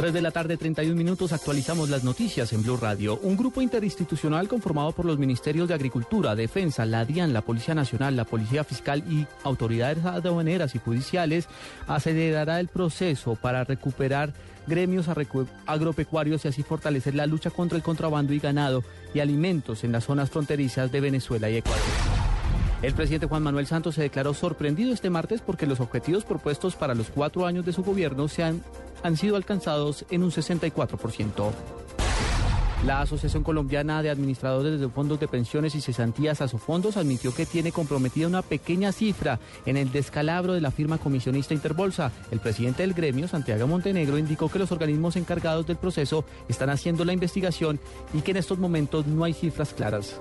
3 de la tarde, 31 minutos, actualizamos las noticias en Blue Radio. Un grupo interinstitucional conformado por los Ministerios de Agricultura, Defensa, la DIAN, la Policía Nacional, la Policía Fiscal y autoridades aduaneras y judiciales acelerará el proceso para recuperar gremios agropecuarios y así fortalecer la lucha contra el contrabando y ganado y alimentos en las zonas fronterizas de Venezuela y Ecuador. El presidente Juan Manuel Santos se declaró sorprendido este martes porque los objetivos propuestos para los cuatro años de su gobierno se han, han sido alcanzados en un 64%. La Asociación Colombiana de Administradores de Fondos de Pensiones y Cesantías Asofondos admitió que tiene comprometida una pequeña cifra en el descalabro de la firma comisionista Interbolsa. El presidente del gremio, Santiago Montenegro, indicó que los organismos encargados del proceso están haciendo la investigación y que en estos momentos no hay cifras claras.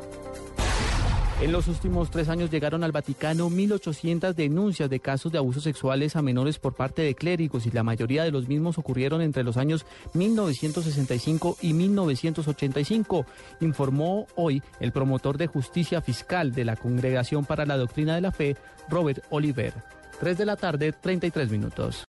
En los últimos tres años llegaron al Vaticano 1.800 denuncias de casos de abusos sexuales a menores por parte de clérigos y la mayoría de los mismos ocurrieron entre los años 1965 y 1985, informó hoy el promotor de justicia fiscal de la Congregación para la Doctrina de la Fe, Robert Oliver. 3 de la tarde, 33 minutos.